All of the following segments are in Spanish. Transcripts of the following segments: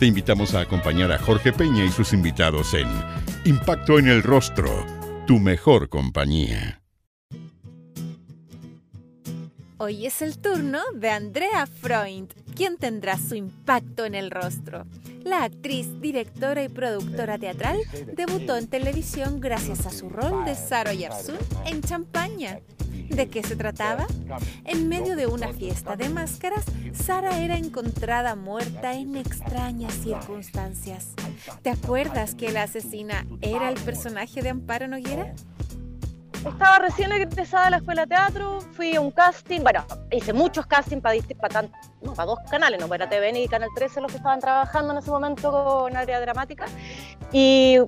Te invitamos a acompañar a Jorge Peña y sus invitados en Impacto en el Rostro, tu mejor compañía. Hoy es el turno de Andrea Freund, quien tendrá su impacto en el rostro. La actriz, directora y productora teatral debutó en televisión gracias a su rol de Sara Yarsun en Champaña. ¿De qué se trataba? En medio de una fiesta de máscaras, Sara era encontrada muerta en extrañas circunstancias. ¿Te acuerdas que la asesina era el personaje de Amparo Noguera? estaba recién egresada la escuela de teatro, fui a un casting, bueno, hice muchos castings para, para, para dos canales, no para TVN y Canal 13 los que estaban trabajando en ese momento con área dramática, y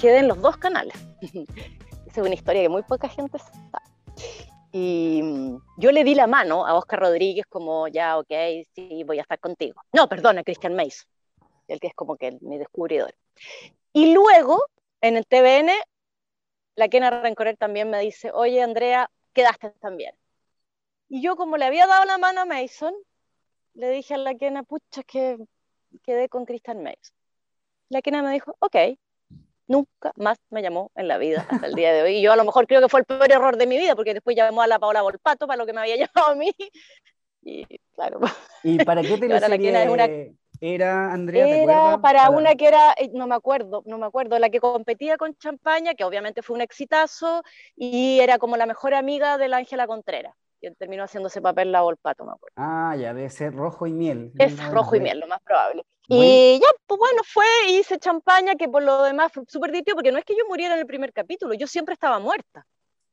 quedé en los dos canales. Esa es una historia que muy poca gente sabe. Y mm, yo le di la mano a Oscar Rodríguez como, ya, ok, sí, voy a estar contigo. No, perdona, Christian Mason, el que es como que mi descubridor. Y luego, en el TVN, la Kena Rencorer también me dice, oye Andrea, quedaste también. Y yo como le había dado la mano a Mason, le dije a la Kena, pucha, que quedé con Christian Mason. La Kena me dijo, ok, nunca más me llamó en la vida hasta el día de hoy. Y yo a lo mejor creo que fue el peor error de mi vida, porque después llamó a la Paola Volpato para lo que me había llamado a mí. Y claro. ¿Y para qué te es una era Andrea era para, una que era eh, no me acuerdo no me acuerdo la que competía con Champaña que obviamente fue un exitazo y era como la mejor amiga de la Ángela Contreras que terminó haciendo ese papel la Volpato me acuerdo ah ya debe ser rojo y miel es rojo y miel lo más probable y ya pues bueno fue hice Champaña que por lo demás fue súper divertido porque no es que yo muriera en el primer capítulo yo siempre estaba muerta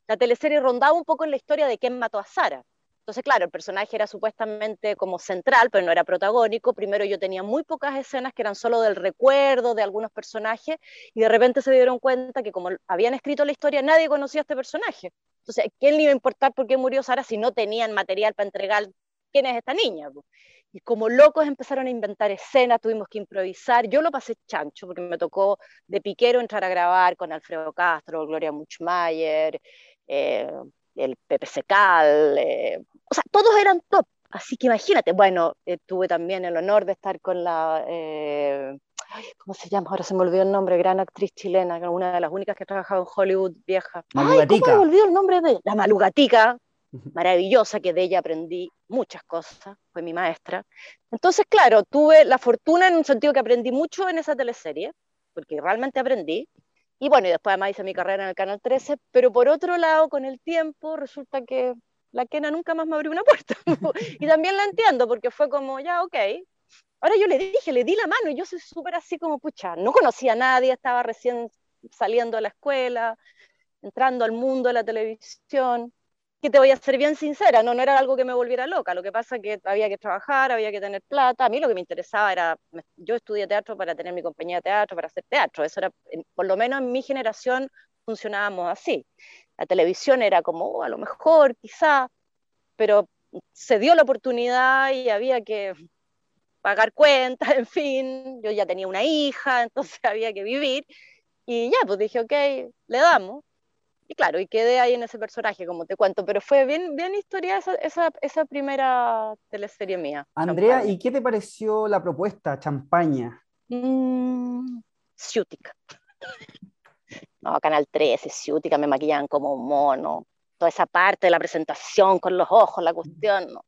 la teleserie rondaba un poco en la historia de quién mató a Sara entonces, claro, el personaje era supuestamente como central, pero no era protagónico. Primero yo tenía muy pocas escenas que eran solo del recuerdo de algunos personajes y de repente se dieron cuenta que como habían escrito la historia, nadie conocía a este personaje. Entonces, ¿quién le iba a importar por qué murió Sara si no tenían material para entregar quién es esta niña? Y como locos empezaron a inventar escenas, tuvimos que improvisar. Yo lo pasé chancho porque me tocó de piquero entrar a grabar con Alfredo Castro, Gloria Muchmayer, eh, el Pepe Secal, eh, o sea, todos eran top. Así que imagínate, bueno, eh, tuve también el honor de estar con la, eh, ¿cómo se llama? Ahora se me olvidó el nombre, gran actriz chilena, una de las únicas que ha trabajado en Hollywood vieja. Malugatica. ¿cómo me olvidó el nombre de La Malugatica, maravillosa, que de ella aprendí muchas cosas, fue mi maestra. Entonces, claro, tuve la fortuna en un sentido que aprendí mucho en esa teleserie, porque realmente aprendí, y bueno, y después además hice mi carrera en el Canal 13, pero por otro lado, con el tiempo, resulta que la Kena nunca más me abrió una puerta. y también la entiendo, porque fue como, ya, ok. Ahora yo le dije, le di la mano, y yo soy súper así como, pucha, no conocía a nadie, estaba recién saliendo de la escuela, entrando al mundo de la televisión que te voy a ser bien sincera, no, no era algo que me volviera loca, lo que pasa es que había que trabajar, había que tener plata, a mí lo que me interesaba era, yo estudié teatro para tener mi compañía de teatro, para hacer teatro, eso era, por lo menos en mi generación funcionábamos así, la televisión era como, oh, a lo mejor, quizá, pero se dio la oportunidad y había que pagar cuentas, en fin, yo ya tenía una hija, entonces había que vivir, y ya, pues dije, ok, le damos, y claro, y quedé ahí en ese personaje, como te cuento, pero fue bien, bien historia esa, esa, esa primera teleserie mía. Andrea, ¿y qué te pareció la propuesta, Champaña? Mm, ciútica. No, Canal 13, ciútica, me maquillaban como un mono. Toda esa parte de la presentación con los ojos, la cuestión, no,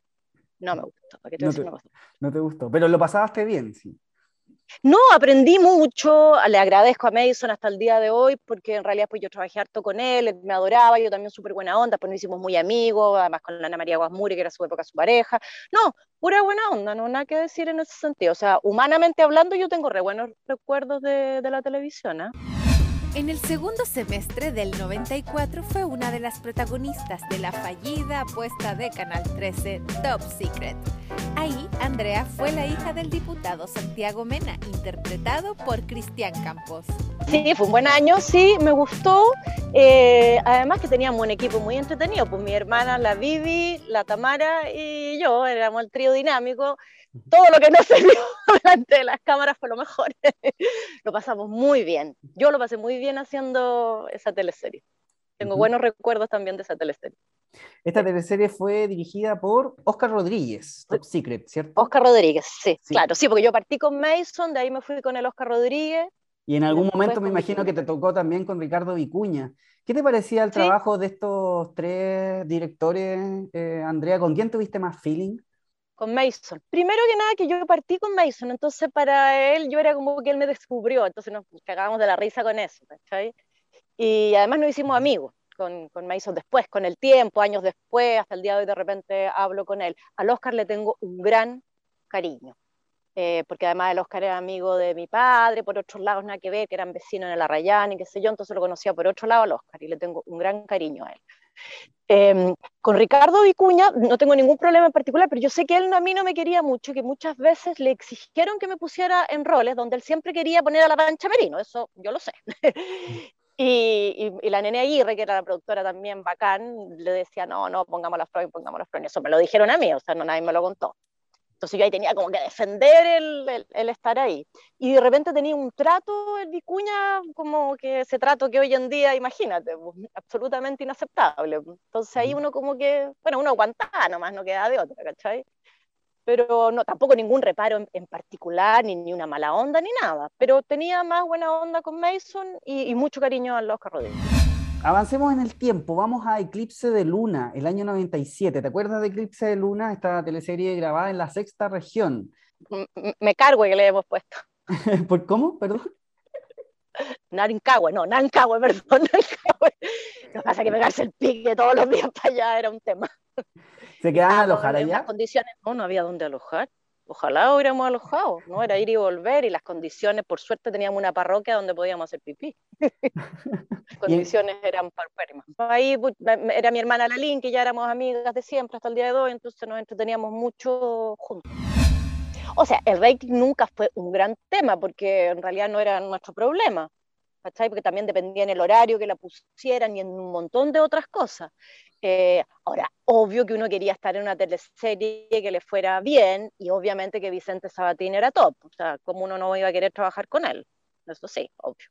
no me gustó. no, te, no te gustó, pero lo pasaste bien, sí. No, aprendí mucho, le agradezco a Mason hasta el día de hoy, porque en realidad pues yo trabajé harto con él, me adoraba, yo también súper buena onda, pues nos hicimos muy amigos, además con Ana María Guasmuri, que era su época su pareja. No, pura buena onda, no nada que decir en ese sentido. O sea, humanamente hablando, yo tengo re buenos recuerdos de, la televisión. ¿eh? En el segundo semestre del 94 fue una de las protagonistas de la fallida apuesta de Canal 13 Top Secret. Ahí, Andrea fue la hija del diputado Santiago Mena, interpretado por Cristian Campos. Sí, fue un buen año, sí, me gustó. Eh, además que teníamos un equipo muy entretenido, pues mi hermana, la Vivi, la Tamara y yo, éramos el trío dinámico todo lo que no se vio delante de las cámaras fue lo mejor. lo pasamos muy bien. Yo lo pasé muy bien haciendo esa teleserie. Tengo buenos recuerdos también de esa teleserie. Esta teleserie fue dirigida por Oscar Rodríguez, Top Secret, ¿cierto? Oscar Rodríguez, sí, claro, sí, porque yo partí con Mason, de ahí me fui con el Oscar Rodríguez. Y en algún momento me imagino que te tocó también con Ricardo Vicuña. ¿Qué te parecía el trabajo de estos tres directores, eh, Andrea? ¿Con quién tuviste más feeling? Con Mason. Primero que nada que yo partí con Mason, entonces para él yo era como que él me descubrió, entonces nos cagábamos de la risa con eso, ¿cachai? Y además nos hicimos amigos con, con Mason después, con el tiempo, años después, hasta el día de hoy de repente hablo con él. Al Oscar le tengo un gran cariño. Eh, porque además el Oscar era amigo de mi padre, por otros lados nada que ver, que eran vecinos en el Arrayán y qué sé yo, entonces lo conocía por otro lado al Oscar y le tengo un gran cariño a él. Em, con Ricardo Vicuña no tengo ningún problema en particular, pero yo sé que él a mí no me quería mucho, que muchas veces le exigieron que me pusiera en roles donde él siempre quería poner a la pancha Merino, eso yo lo sé. y, y, la nene Aguirre, que era la productora también bacán, le decía, no, no, pongamos la Freud, pongamos la Freud, eso me lo dijeron a mí, o sea, no nadie me lo contó. Entonces yo ahí tenía como que defender el, el, estar ahí. Y de repente tenía un trato, el Vicuña, como que ese trato que hoy en día, imagínate, pues, absolutamente inaceptable. Entonces ahí uno como que, bueno, uno aguantaba nomás, no queda de otra, ¿cachai? Pero no, tampoco ningún reparo en, particular, ni, ni, una mala onda, ni nada. Pero tenía más buena onda con Mason y, y mucho cariño a los Rodríguez. Avancemos en el tiempo, vamos a Eclipse de Luna, el año 97. ¿Te acuerdas de Eclipse de Luna, esta teleserie grabada en la sexta región? Me cargo que le hemos puesto. ¿Por cómo? Perdón. Narincahue, no, Nancahue, perdón, Nancahue. Lo que pasa es que pegarse el pique todos los días para allá era un tema. ¿Se quedaban a alojar allá? Condiciones, no, no había dónde alojar. Ojalá hubiéramos alojado, ¿no? Era ir y volver y las condiciones, por suerte teníamos una parroquia donde podíamos hacer pipí. las condiciones eran parpérrimas. Ahí era mi hermana Lalín, que ya éramos amigas de siempre hasta el día de hoy, entonces nos entreteníamos mucho juntos. O sea, el rating nunca fue un gran tema porque en realidad no era nuestro problema. ¿Cachai? Porque también dependía en el horario que la pusieran y en un montón de otras cosas. Eh, ahora, obvio que uno quería estar en una teleserie que le fuera bien y obviamente que Vicente Sabatín era top. O sea, ¿cómo uno no iba a querer trabajar con él? Eso sí, obvio.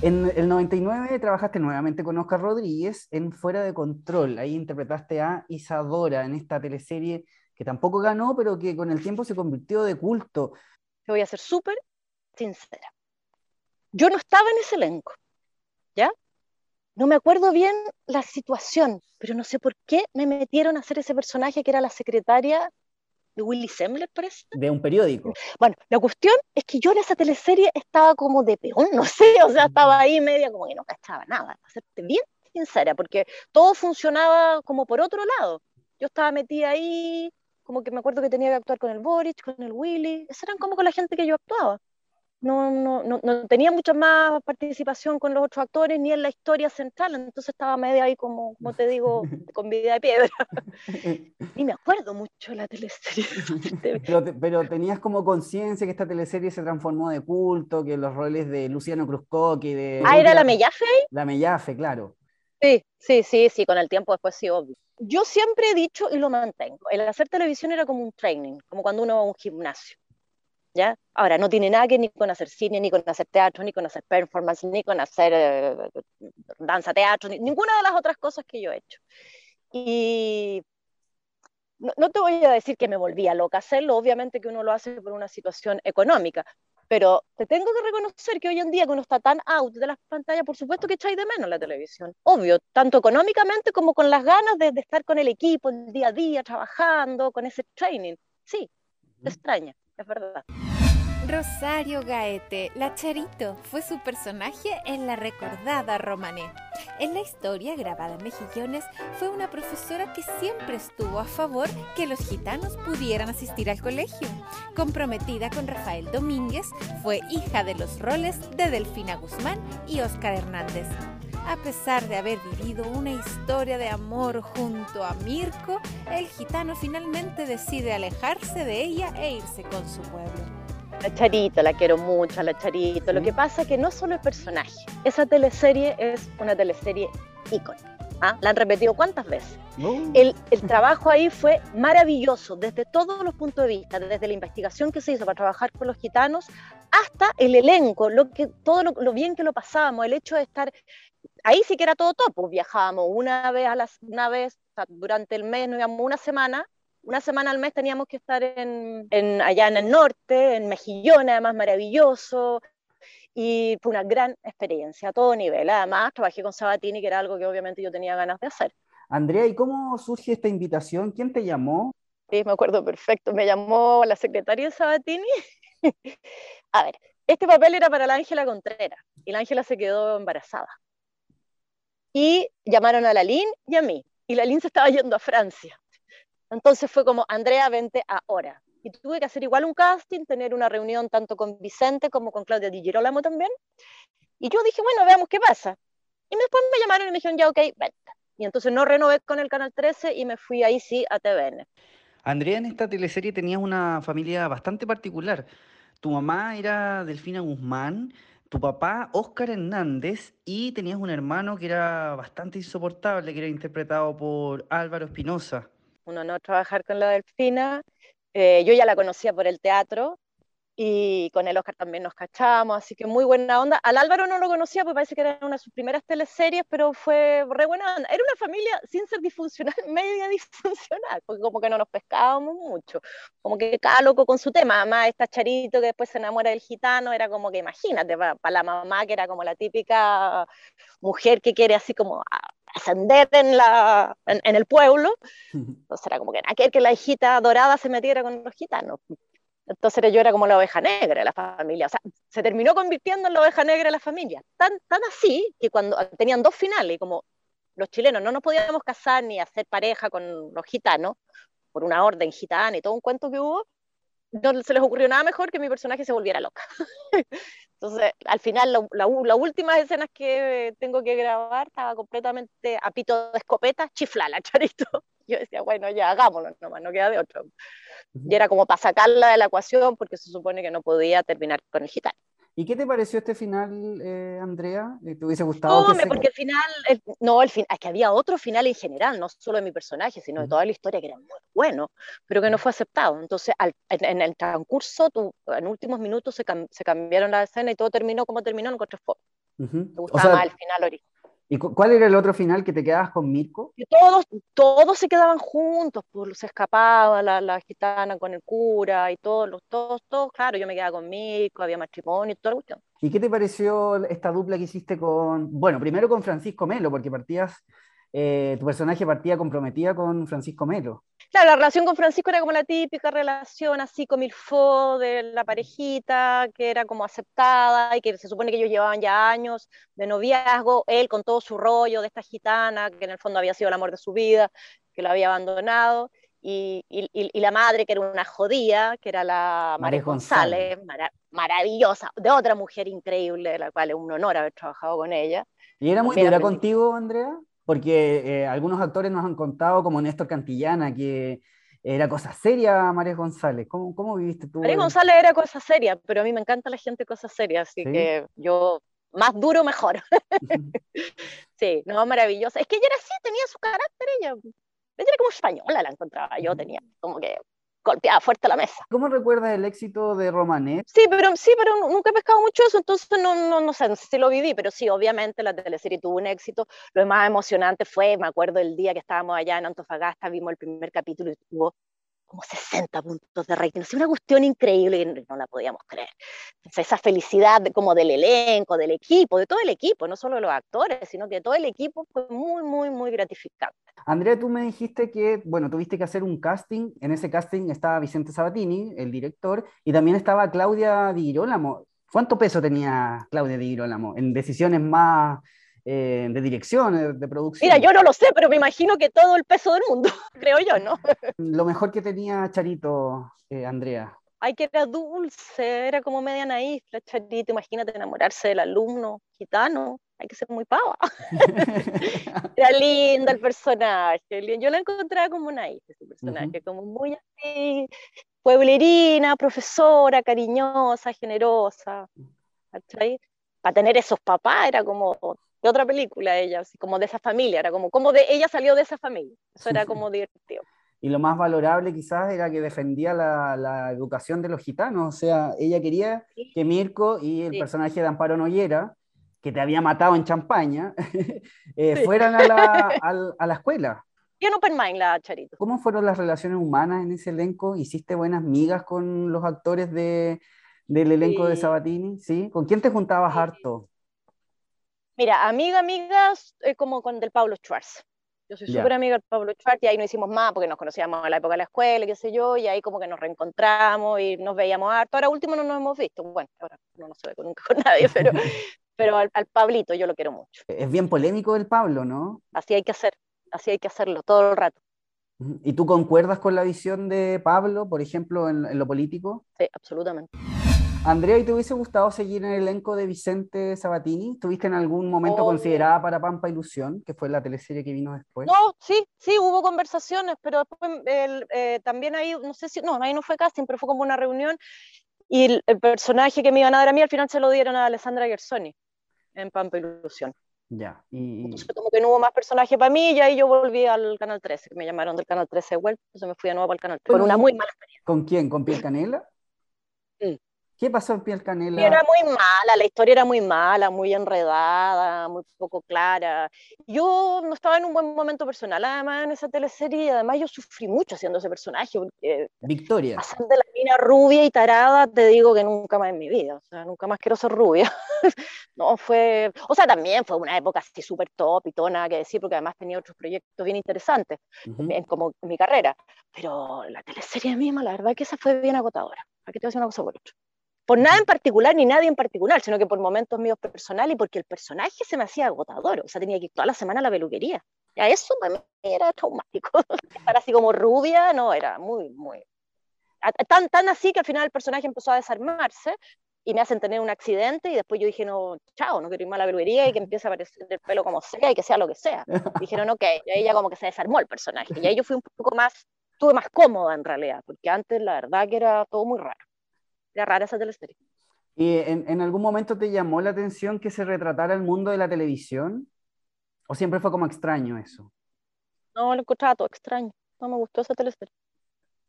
En el 99 trabajaste nuevamente con Oscar Rodríguez en Fuera de Control. Ahí interpretaste a Isadora en esta teleserie que tampoco ganó, pero que con el tiempo se convirtió de culto. Te voy a ser súper sincera. Yo no estaba en ese elenco, ¿ya? No me acuerdo bien la situación, pero no sé por qué me metieron a hacer ese personaje que era la secretaria de Willy Sembler, parece. De un periódico. Bueno, la cuestión es que yo en esa teleserie estaba como de peón, no sé, o sea, estaba ahí media como que no cachaba nada, para serte bien sincera, porque todo funcionaba como por otro lado. Yo estaba metida ahí, como que me acuerdo que tenía que actuar con el Boric, con el Willy, esa eran como con la gente que yo actuaba no, no, no, no, tenía mucha más participación con los otros actores ni en la historia central, entonces estaba medio ahí como, como te digo, con vida de piedra. Ni me acuerdo mucho de la teleserie. pero, tenías como conciencia que esta teleserie se transformó de culto, que los roles de Luciano Cruzco, que de... Ah, ¿era la Mellafe? La Mellafe, claro. Sí, sí, sí, sí, con el tiempo después sí, obvio. Yo siempre he dicho y lo mantengo, el hacer televisión era como un training, como cuando uno va a un gimnasio. Ahora, no tiene nada que ni con hacer cine, ni con hacer teatro, ni con hacer performance, ni con hacer eh, danza, teatro, ninguna de las otras cosas que yo he hecho. Y no, te voy a decir que me volvía loca hacerlo, obviamente que uno lo hace por una situación económica, pero te tengo que reconocer que hoy en día que uno está tan out de las pantallas, por supuesto que echáis de menos la televisión, obvio, tanto económicamente como con las ganas de, de estar con el equipo el día a día, trabajando, con ese training. Sí, te extraña es verdad. Rosario Gaete, la Charito, fue su personaje en la recordada Romané. En la historia grabada en Mejillones, fue una profesora que siempre estuvo a favor que los gitanos pudieran asistir al colegio. Comprometida con Rafael Domínguez, fue hija de los roles de Delfina Guzmán y Óscar Hernández. A pesar de haber vivido una historia de amor junto a Mirko, el gitano finalmente decide alejarse de ella e irse con su pueblo. La Charito, la quiero mucho, la Charito. Lo que pasa es que no solo es personaje, esa teleserie es una teleserie ícono. ¿ah? La han repetido cuántas veces. El, el, trabajo ahí fue maravilloso desde todos los puntos de vista, desde la investigación que se hizo para trabajar con los gitanos hasta el elenco, lo que, todo lo, lo bien que lo pasábamos, el hecho de estar ahí sí que era todo top, pues viajábamos una vez a las, una vez durante el mes, nos íbamos una semana, una semana al mes teníamos que estar en, allá en el norte, en Mejillón, además maravilloso, y fue una gran experiencia a todo nivel. Además, trabajé con Sabatini, que era algo que obviamente yo tenía ganas de hacer. Andrea, ¿y cómo surge esta invitación? ¿Quién te llamó? Sí, me acuerdo perfecto. Me llamó la secretaria de Sabatini. a ver, este papel era para la Ángela Contreras y la Ángela se quedó embarazada y llamaron a la Lin y a mí. Y la Lin se estaba yendo a Francia. Entonces fue como, Andrea, vente ahora. Y tuve que hacer igual un casting, tener una reunión tanto con Vicente como con Claudia Di Girolamo también. Y yo dije, bueno, veamos qué pasa. Y después me llamaron y me dijeron, ya, ok, vente. Y entonces no renové con el Canal 13 y me fui ahí sí a TVN. Andrea, en esta teleserie tenías una familia bastante particular. Tu mamá era Delfina Guzmán, tu papá, Óscar Hernández, y tenías un hermano que era bastante insoportable, que era interpretado por Álvaro Espinosa. Un honor trabajar con la Delfina. Eh, yo ya la conocía por el teatro, y con el Oscar también nos cachamos, así que muy buena onda. Al Álvaro no lo conocía, porque parece que era una de sus primeras teleseries, pero fue re buena onda. Era una familia sin ser disfuncional, media disfuncional, porque como que no nos pescábamos mucho, como que cada loco con su tema. Además, esta Charito que después se enamora del gitano, era como que imagínate, para, la mamá que era como la típica mujer que quiere así como ascender en, la, en, el pueblo, entonces era como que aquel que la hijita dorada se metiera con los gitanos. Entonces yo era como la oveja negra de la familia. O sea, se terminó convirtiendo en la oveja negra de la familia. Tan, tan así que cuando tenían dos finales, como los chilenos no nos podíamos casar ni hacer pareja con los gitanos, por una orden gitana y todo un cuento que hubo, no se les ocurrió nada mejor que mi personaje se volviera loca. Entonces, al final, las la, últimas escenas que tengo que grabar estaba completamente a pito de escopeta, chiflala, charito. Yo decía, bueno, ya hagámoslo nomás, no queda de otro. Y era como para sacarla de la ecuación porque se supone que no podía terminar con el gitano. ¿Y qué te pareció este final, eh, Andrea? ¿Te hubiese gustado? No, porque el final, no, el fin, es que había otro final en general, no solo de mi personaje, sino de toda la historia que era muy bueno, pero que no fue aceptado. Entonces, en, el transcurso, en últimos minutos se, se, cambiaron la escena y todo terminó como terminó, no encontré forma. Me gustaba más el final original. ¿Y cuál era el otro final que te quedabas con Mirko? todos, todos se quedaban juntos, pues se escapaba la, la, gitana con el cura y todos, los, todos, todos, claro, yo me quedaba con Mirko, había matrimonio y todo cuestión. ¿Y qué te pareció esta dupla que hiciste con, bueno, primero con Francisco Melo, porque partías, eh, tu personaje partía comprometida con Francisco Melo? Claro, la relación con Francisco era como la típica relación así como el fo de la parejita, que era como aceptada y que se supone que ellos llevaban ya años de noviazgo, él con todo su rollo de esta gitana, que en el fondo había sido el amor de su vida, que lo había abandonado, y, y, la madre, que era una jodía, que era la María González, maravillosa, de otra mujer increíble, de la cual es un honor haber trabajado con ella. ¿Y era muy dura contigo, Andrea? Porque eh, algunos actores nos han contado, como Néstor Cantillana, que era cosa seria María González. ¿Cómo, ¿Cómo, viviste tú? María González era cosa seria, pero a mí me encanta la gente cosa seria, así que yo, más duro, mejor. sí, no, maravillosa. Es que ella era así, tenía su carácter, ella, ella era como española, la encontraba yo, tenía como que golpeaba fuerte la mesa. ¿Cómo recuerdas el éxito de Romanet? Sí, pero, sí, pero nunca he pescado mucho eso, entonces no, no, no sé, si lo viví, pero sí, obviamente la teleserie tuvo un éxito. Lo más emocionante fue, me acuerdo el día que estábamos allá en Antofagasta, vimos el primer capítulo y tuvo como 60 puntos de rating, es una cuestión increíble que no la podíamos creer. esa felicidad como del elenco, del equipo, de todo el equipo, no solo de los actores, sino que todo el equipo fue muy, muy, muy gratificante. Andrea, tú me dijiste que, bueno, tuviste que hacer un casting, en ese casting estaba Vicente Sabatini, el director, y también estaba Claudia Di Girolamo. ¿Cuánto peso tenía Claudia Di Girolamo en decisiones más eh, de dirección, de producción. Mira, yo no lo sé, pero me imagino que todo el peso del mundo, creo yo, ¿no? Lo mejor que tenía Charito, eh, Andrea. Ay, que era dulce, era como media naif, la Charito, imagínate enamorarse del alumno gitano, hay que ser muy pava. era linda el personaje, yo la encontraba como naif, ese personaje, como muy así, pueblerina, profesora, cariñosa, generosa, Para tener esos papás era como de otra película ella, así como de esa familia, era como, como de ella salió de esa familia, eso era como divertido. Y lo más valorable quizás era que defendía la, la educación de los gitanos, o sea, ella quería que Mirko y el personaje de Amparo Noyera, que te había matado en Champaña, eh, fueran a la, a, la escuela. Y en Open Mind, la Charito. ¿Cómo fueron las relaciones humanas en ese elenco? ¿Hiciste buenas migas con los actores de, del elenco de Sabatini? ¿Sí? ¿Con quién te juntabas harto? Mira, amiga, amigas, es como con del Pablo Schwartz. Yo soy súper amiga del Pablo Schwartz y ahí no hicimos más porque nos conocíamos en la época de la escuela, qué sé yo, y ahí como que nos reencontramos y nos veíamos harto. Ahora último no nos hemos visto, bueno, ahora no nos ve nunca con nadie, pero, pero al, Pablito yo lo quiero mucho. Es bien polémico el Pablo, ¿no? Así hay que hacer, así hay que hacerlo todo el rato. ¿Y tú concuerdas con la visión de Pablo, por ejemplo, en lo político? Sí, absolutamente. Andrea, ¿y te hubiese gustado seguir en el elenco de Vicente Sabatini? ¿Tuviste en algún momento considerada para Pampa Ilusión, que fue la teleserie que vino después? No, sí, sí, hubo conversaciones, pero después eh, también ahí, no sé si, no, ahí no fue casting, pero fue como una reunión y el, personaje que me iban a dar a mí al final se lo dieron a Alessandra Gersoni en Pampa Ilusión. Ya, y... Entonces como que no hubo más personaje para mí y ahí yo volví al Canal 13, que me llamaron del Canal 13 de vuelta, entonces me fui de nuevo al Canal 13. Con una muy mala experiencia. ¿Con quién? ¿Con Piel Canela? Sí. ¿Qué pasó en Piel Canela? Era muy mala, la historia era muy mala, muy enredada, muy poco clara. Yo no estaba en un buen momento personal, además, en esa teleserie, además yo sufrí mucho haciendo ese personaje. Victoria. Pasando de la mina rubia y tarada, te digo que nunca más en mi vida, o sea, nunca más quiero ser rubia. no, fue, o sea, también fue una época así súper top y todo, nada que decir, porque además tenía otros proyectos bien interesantes, como en mi carrera. Pero la teleserie misma, la verdad que esa fue bien agotadora. Aquí te voy a decir una cosa por otra por nada en particular ni nadie en particular, sino que por momentos míos personales y porque el personaje se me hacía agotador, o sea, tenía que ir toda la semana a la peluquería. Ya eso para mí era traumático. Para así como rubia, no, era muy, muy... Tan, tan así que al final el personaje empezó a desarmarse y me hacen tener un accidente y después yo dije, no, chao, no quiero ir más a la peluquería y que empiece a aparecer el pelo como sea y que sea lo que sea. dijeron, ok, y ahí ya como que se desarmó el personaje. Y ahí yo fui un poco más, estuve más cómoda en realidad, porque antes la verdad que era todo muy raro rara esa teleserie. ¿Y en, algún momento te llamó la atención que se retratara el mundo de la televisión? ¿O siempre fue como extraño eso? No, lo encontraba todo extraño. No me gustó esa teleserie.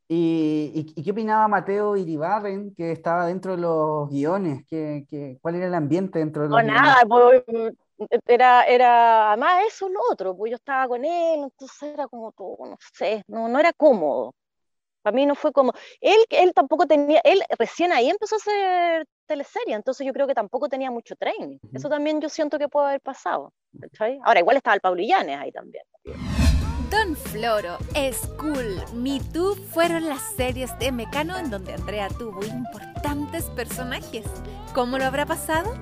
¿Y, y, qué opinaba Mateo Iribarren, que estaba dentro de los guiones? ¿Qué, cuál era el ambiente dentro de los no, nada, pues, era, era, además eso lo otro, pues yo estaba con él, entonces era como todo, no sé, no, no era cómodo. Para mí no fue como, él, él tampoco tenía, él recién ahí empezó a hacer teleserie, entonces yo creo que tampoco tenía mucho training. Eso también yo siento que puede haber pasado. Ahora, igual estaba el Pablo Illanes ahí también. Don Floro, School, Me Too fueron las series de Mecano en donde Andrea tuvo importantes personajes. ¿Cómo lo habrá pasado?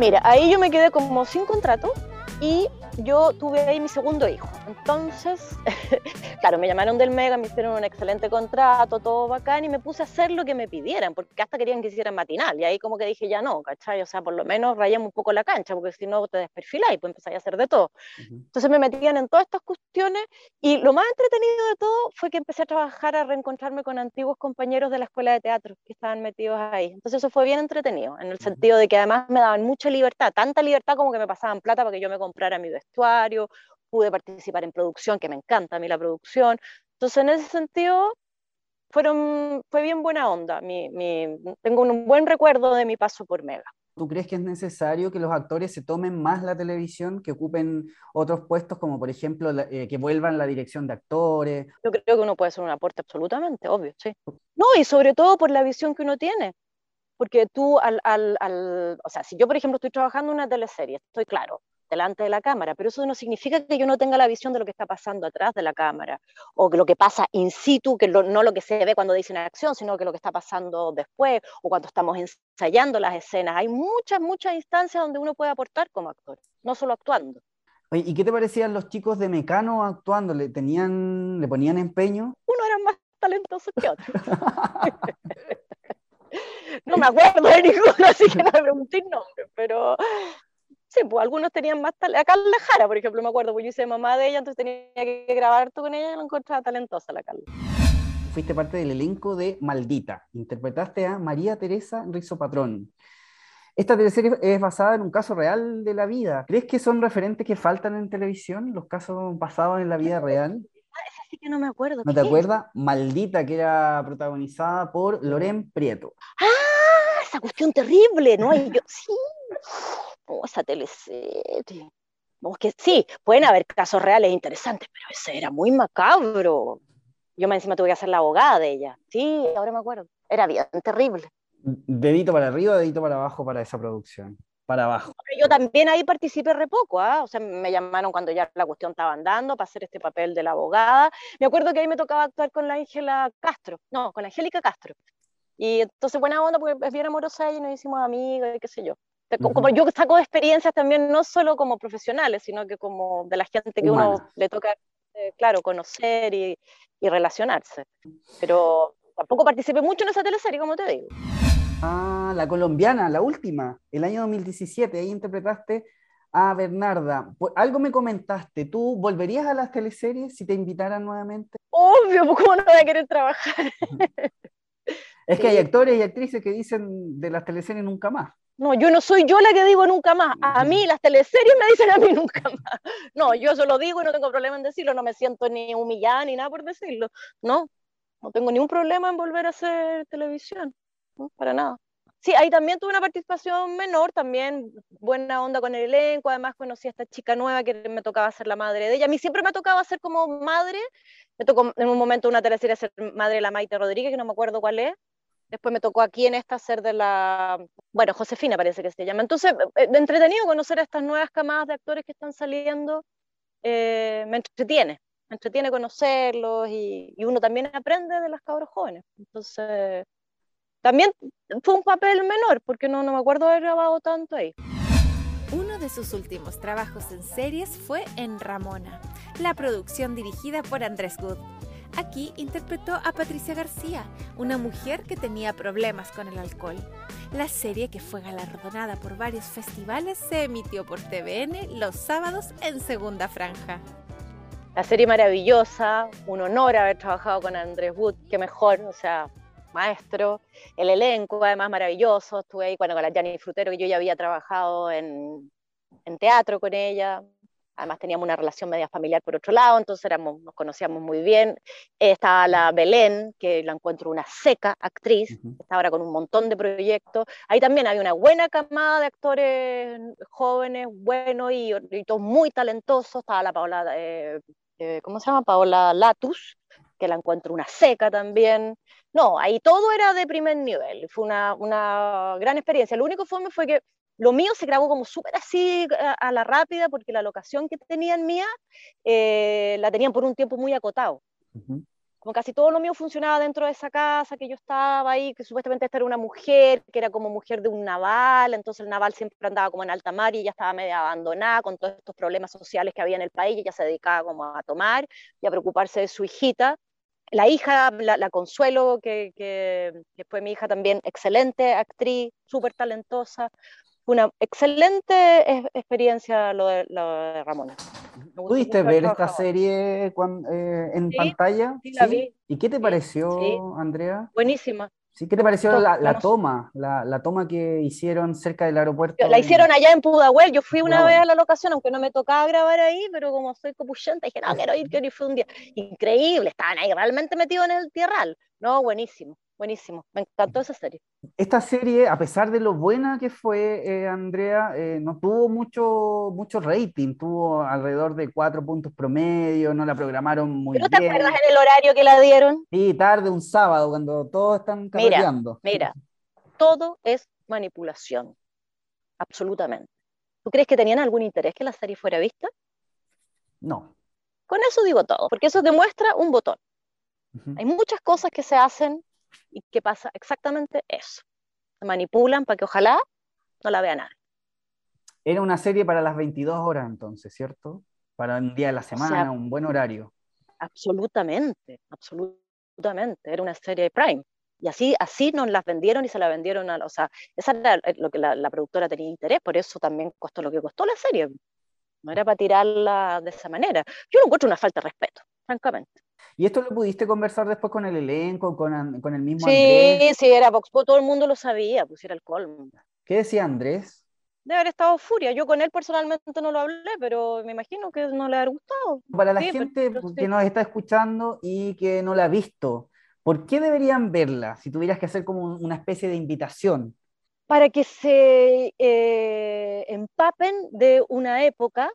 Mira, ahí yo me quedé como sin contrato y yo tuve ahí mi segundo hijo. Entonces, claro, me llamaron del Mega, me hicieron un excelente contrato, todo bacán, y me puse a hacer lo que me pidieran, porque hasta querían que hiciera matinal, y ahí como que dije, ya no, ¿cachai? O sea, por lo menos rayamos un poco la cancha, porque si no te desperfiláis, pues empezáis a hacer de todo. Entonces me metían en todas estas cuestiones, y lo más entretenido de todo fue que empecé a trabajar, a reencontrarme con antiguos compañeros de la escuela de teatro que estaban metidos ahí. Entonces eso fue bien entretenido, en el sentido de que además me daban mucha libertad, tanta libertad como que me pasaban plata para que yo me comprara mi vestuario, pude participar en producción, que me encanta a mí la producción. Entonces, en ese sentido, fueron, fue bien buena onda. Mi, mi, tengo un buen recuerdo de mi paso por Mega. ¿Tú crees que es necesario que los actores se tomen más la televisión, que ocupen otros puestos, como por ejemplo eh, que vuelvan la dirección de actores? Yo creo que uno puede hacer un aporte absolutamente, obvio, sí. No, y sobre todo por la visión que uno tiene. Porque tú, al, al, al, o sea, si yo, por ejemplo, estoy trabajando en una teleserie, estoy claro, delante de la cámara, pero eso no significa que yo no tenga la visión de lo que está pasando atrás de la cámara, o que lo que pasa in situ, que no lo que se ve cuando dicen acción, sino que lo que está pasando después, o cuando estamos ensayando las escenas. Hay muchas, muchas instancias donde uno puede aportar como actor, no solo actuando. ¿Y qué te parecían los chicos de Mecano actuando? ¿Le, tenían, ¿Le ponían empeño? Uno era más talentoso que otro. no me acuerdo de ninguno, así que no pregunté nombre, pero Sí, pues algunos tenían más talento. Acá la Jara, por ejemplo, me acuerdo, pues yo hice mamá de ella, entonces tenía que grabar tú con ella y la encontraba talentosa la Carla. Fuiste parte del elenco de Maldita. Interpretaste a María Teresa Rizo Patrón. Esta teleserie es basada en un caso real de la vida. ¿Crees que son referentes que faltan en televisión, los casos basados en la vida real? Ah, sí que no me acuerdo. ¿No te acuerdas? Maldita, que era protagonizada por Loren Prieto. ¡Ah! Esa cuestión terrible, ¿no? Y yo, sí oh, esa teleserie. que sí, pueden haber casos reales interesantes, pero ese era muy macabro. Yo me encima tuve que hacer la abogada de ella. Sí, ahora me acuerdo. Era bien terrible. Dedito para arriba, dedito para abajo para esa producción. Para abajo. Yo también ahí participé re poco, ¿ah? O sea, me llamaron cuando ya la cuestión estaba andando para hacer este papel de la abogada. Me acuerdo que ahí me tocaba actuar con la Ángela Castro. No, con la Angélica Castro. Y entonces buena onda porque es bien amorosa y nos hicimos amigos y qué sé yo. Como yo saco experiencias también, no solo como profesionales, sino que como de la gente que uno le toca, eh, claro, conocer y, y, relacionarse. Pero tampoco participé mucho en esa teleserie, como te digo. Ah, la colombiana, la última, el año 2017, ahí interpretaste a Bernarda. Algo me comentaste, ¿tú volverías a las teleseries si te invitaran nuevamente? Obvio, pues, ¿cómo no voy a querer trabajar? es que hay actores y actrices que dicen de las teleseries nunca más. No, yo no soy yo la que digo nunca más. A mí las teleseries me dicen a mí nunca más. No, yo solo digo y no tengo problema en decirlo, no me siento ni humillada ni nada por decirlo. No, no tengo ningún problema en volver a hacer televisión, para nada. Sí, ahí también tuve una participación menor, también buena onda con el elenco, además conocí a esta chica nueva que me tocaba ser la madre de ella. A mí siempre me ha tocado ser como madre, me tocó en un momento una teleserie ser madre de la Maite Rodríguez, que no me acuerdo cuál es, Después me tocó aquí en esta ser de la, bueno, Josefina parece que se llama. Entonces, eh, entretenido conocer a estas nuevas camadas de actores que están saliendo, eh, me entretiene, me entretiene conocerlos y, uno también aprende de las cabros jóvenes. Entonces, también fue un papel menor, porque no, no me acuerdo haber grabado tanto ahí. Uno de sus últimos trabajos en series fue en Ramona, la producción dirigida por Andrés Good. Aquí interpretó a Patricia García, una mujer que tenía problemas con el alcohol. La serie, que fue galardonada por varios festivales, se emitió por TVN los sábados en segunda franja. La serie maravillosa, un honor haber trabajado con Andrés Wood, qué mejor, o sea, maestro. El elenco, además, maravilloso. Estuve ahí con la Gianni Frutero, que yo ya había trabajado en, en teatro con ella además teníamos una relación media familiar por otro lado, entonces éramos, nos conocíamos muy bien. Estaba la Belén, que la encuentro una seca actriz, está ahora con un montón de proyectos. Ahí también había una buena camada de actores jóvenes, buenos y, todos muy talentosos. Estaba la Paola, eh, eh, ¿cómo se llama? Paola Latus, que la encuentro una seca también. No, ahí todo era de primer nivel, fue una, una gran experiencia. Lo único fue, fue que lo mío se grabó como súper así a, la rápida porque la locación que tenían mía eh, la tenían por un tiempo muy acotado. Como casi todo lo mío funcionaba dentro de esa casa que yo estaba ahí, que supuestamente esta era una mujer, que era como mujer de un naval, entonces el naval siempre andaba como en alta mar y ella estaba media abandonada con todos estos problemas sociales que había en el país y ella se dedicaba como a tomar y a preocuparse de su hijita. La hija, la, Consuelo, que, que, que, fue mi hija también, excelente actriz, súper talentosa una excelente experiencia lo de, lo Ramona. ¿Pudiste ver esta serie eh, en pantalla? Sí, la vi. ¿Y qué te pareció, Andrea? Buenísima. ¿Sí? ¿Qué te pareció la, toma, la, toma que hicieron cerca del aeropuerto? La hicieron allá en Pudahuel, yo fui una vez a la locación, aunque no me tocaba grabar ahí, pero como soy copuchenta, dije, no, quiero ir, quiero ir, fue un día increíble, estaban ahí realmente metidos en el tierral, no, buenísimo buenísimo. Me encantó esa serie. Esta serie, a pesar de lo buena que fue, eh, Andrea, eh, no tuvo mucho, mucho rating, tuvo alrededor de cuatro puntos promedio, no la programaron muy ¿Pero bien. te acuerdas en el horario que la dieron? Sí, tarde, un sábado, cuando todos están carreteando. Mira, todo es manipulación, absolutamente. ¿Tú crees que tenían algún interés que la serie fuera vista? No. Con eso digo todo, porque eso demuestra un botón. Hay muchas cosas que se hacen y que pasa exactamente eso. Se manipulan para que ojalá no la vea nadie. Era una serie para las 22 horas entonces, ¿cierto? Para un día de la semana, sea, un buen horario. Absolutamente, absolutamente. Era una serie de Prime. Y así, así nos las vendieron y se la vendieron a, o sea, esa era lo que la, la productora tenía interés, por eso también costó lo que costó la serie. No era para tirarla de esa manera. Yo lo encuentro una falta de respeto, francamente. ¿Y esto lo pudiste conversar después con el elenco, con, con el mismo Andrés? Sí, sí, era Vox todo el mundo lo sabía, pues era el colmo. ¿Qué decía Andrés? Debe haber estado furia. Yo con él personalmente no lo hablé, pero me imagino que no le habrá gustado. Para la Sí, gente pero que sí. nos está escuchando y que no la ha visto, ¿por qué deberían verla si tuvieras que hacer como un- una especie de invitación? Para que se eh, empapen de una época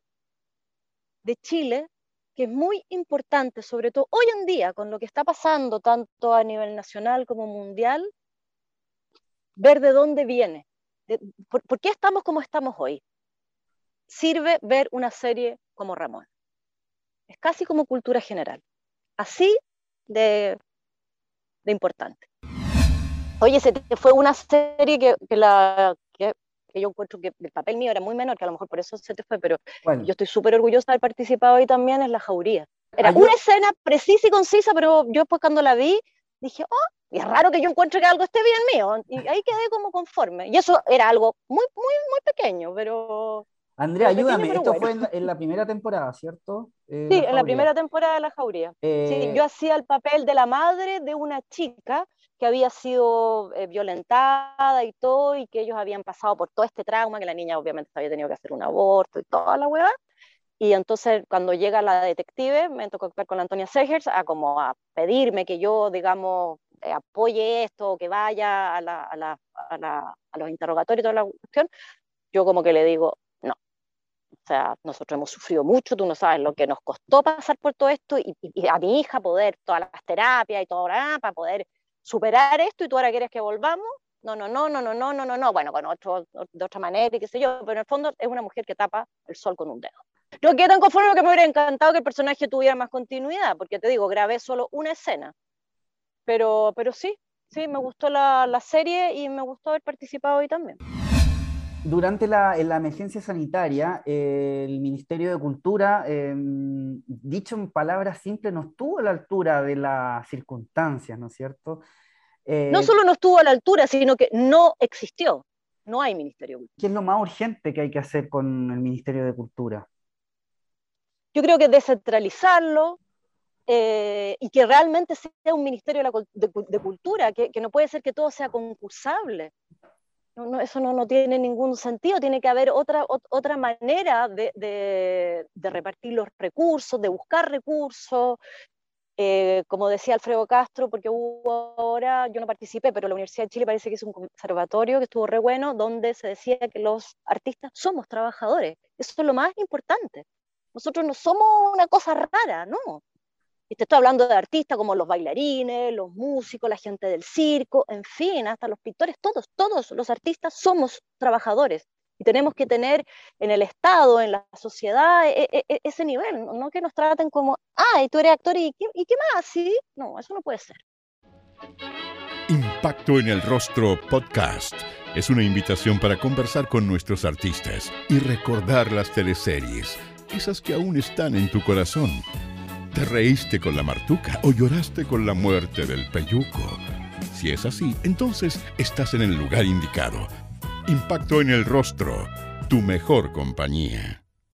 de Chile que es muy importante, sobre todo hoy en día, con lo que está pasando tanto a nivel nacional como mundial, ver de dónde viene, por, qué estamos como estamos hoy. Sirve ver una serie como Ramón. Es casi como cultura general. Así de importante. Oye, se te fue una serie que, que la, que, que yo encuentro que el papel mío era muy menor, que a lo mejor por eso se te fue, pero ¿Cuál? yo estoy súper orgullosa de haber participado ahí también, es La Jauría. Era Ah, yo- una escena precisa y concisa, pero yo después cuando la vi, dije, oh, y es raro que yo encuentre que algo esté bien mío. Y ahí quedé como conforme. Y eso era algo muy, muy, muy pequeño, pero Andrea, pequeño, ayúdame, pero esto bueno. fue en la, en la primera temporada, ¿cierto? Eh, sí, en la primera temporada de La Jauría. Sí, Eh, yo hacía el papel de la madre de una chica que había sido eh, violentada y todo, y que ellos habían pasado por todo este trauma, que la niña obviamente había tenido que hacer un aborto y toda la hueá. Y entonces cuando llega la detective, me tocó actuar con la Antonia Segers a como a pedirme que yo, digamos, eh, apoye esto, que vaya a, la, a, la, a, la, a los interrogatorios y toda la cuestión. Yo como que le digo, no. O sea, nosotros hemos sufrido mucho, tú no sabes lo que nos costó pasar por todo esto y, y- y a mi hija poder, todas las terapias y todo, ah, para poder superar esto y tú ahora quieres que volvamos. No, no, no, no, no, no, no, no, no. Bueno, con otro, de otra manera y qué sé yo, pero en el fondo es una mujer que tapa el sol con un dedo. No quedé tan conforme que me hubiera encantado que el personaje tuviera más continuidad, porque te digo, grabé solo una escena. Pero, pero sí, sí, me gustó la, la serie y me gustó haber participado ahí también. Durante la, en la emergencia sanitaria, eh, el Ministerio de Cultura, eh, dicho en palabras simples, no estuvo a la altura de las circunstancias, ¿no es cierto? Eh, No solo no estuvo a la altura, sino que no existió. No hay Ministerio de Cultura. ¿Qué es lo más urgente que hay que hacer con el Ministerio de Cultura? Yo creo que descentralizarlo eh, y que realmente sea un Ministerio de, la cul- de cu- de Cultura, que, que no puede ser que todo sea concursable. No, no, eso no, no tiene ningún sentido, tiene que haber otra, ot- otra manera de, de- repartir los recursos, de buscar recursos. Eh, como decía Alfredo Castro, porque hubo ahora, yo no participé, pero la Universidad de Chile parece que hizo un conservatorio que estuvo re bueno, donde se decía que los artistas somos trabajadores. Eso es lo más importante. Nosotros no somos una cosa rara, ¿no? Y te estoy hablando de artistas como los bailarines, los músicos, la gente del circo, en fin, hasta los pintores, todos, todos los artistas somos trabajadores. Y tenemos que tener en el Estado, en la sociedad, e- e- e- ese nivel, no que nos traten como, ah, y tú eres actor y qué, y qué más, ¿sí? No, eso no puede ser. Impacto en el Rostro Podcast es una invitación para conversar con nuestros artistas y recordar las teleseries, esas que aún están en tu corazón. ¿Te reíste con la martuca o lloraste con la muerte del peyuco? Si es así, entonces estás en el lugar indicado. Impacto en el Rostro, tu mejor compañía.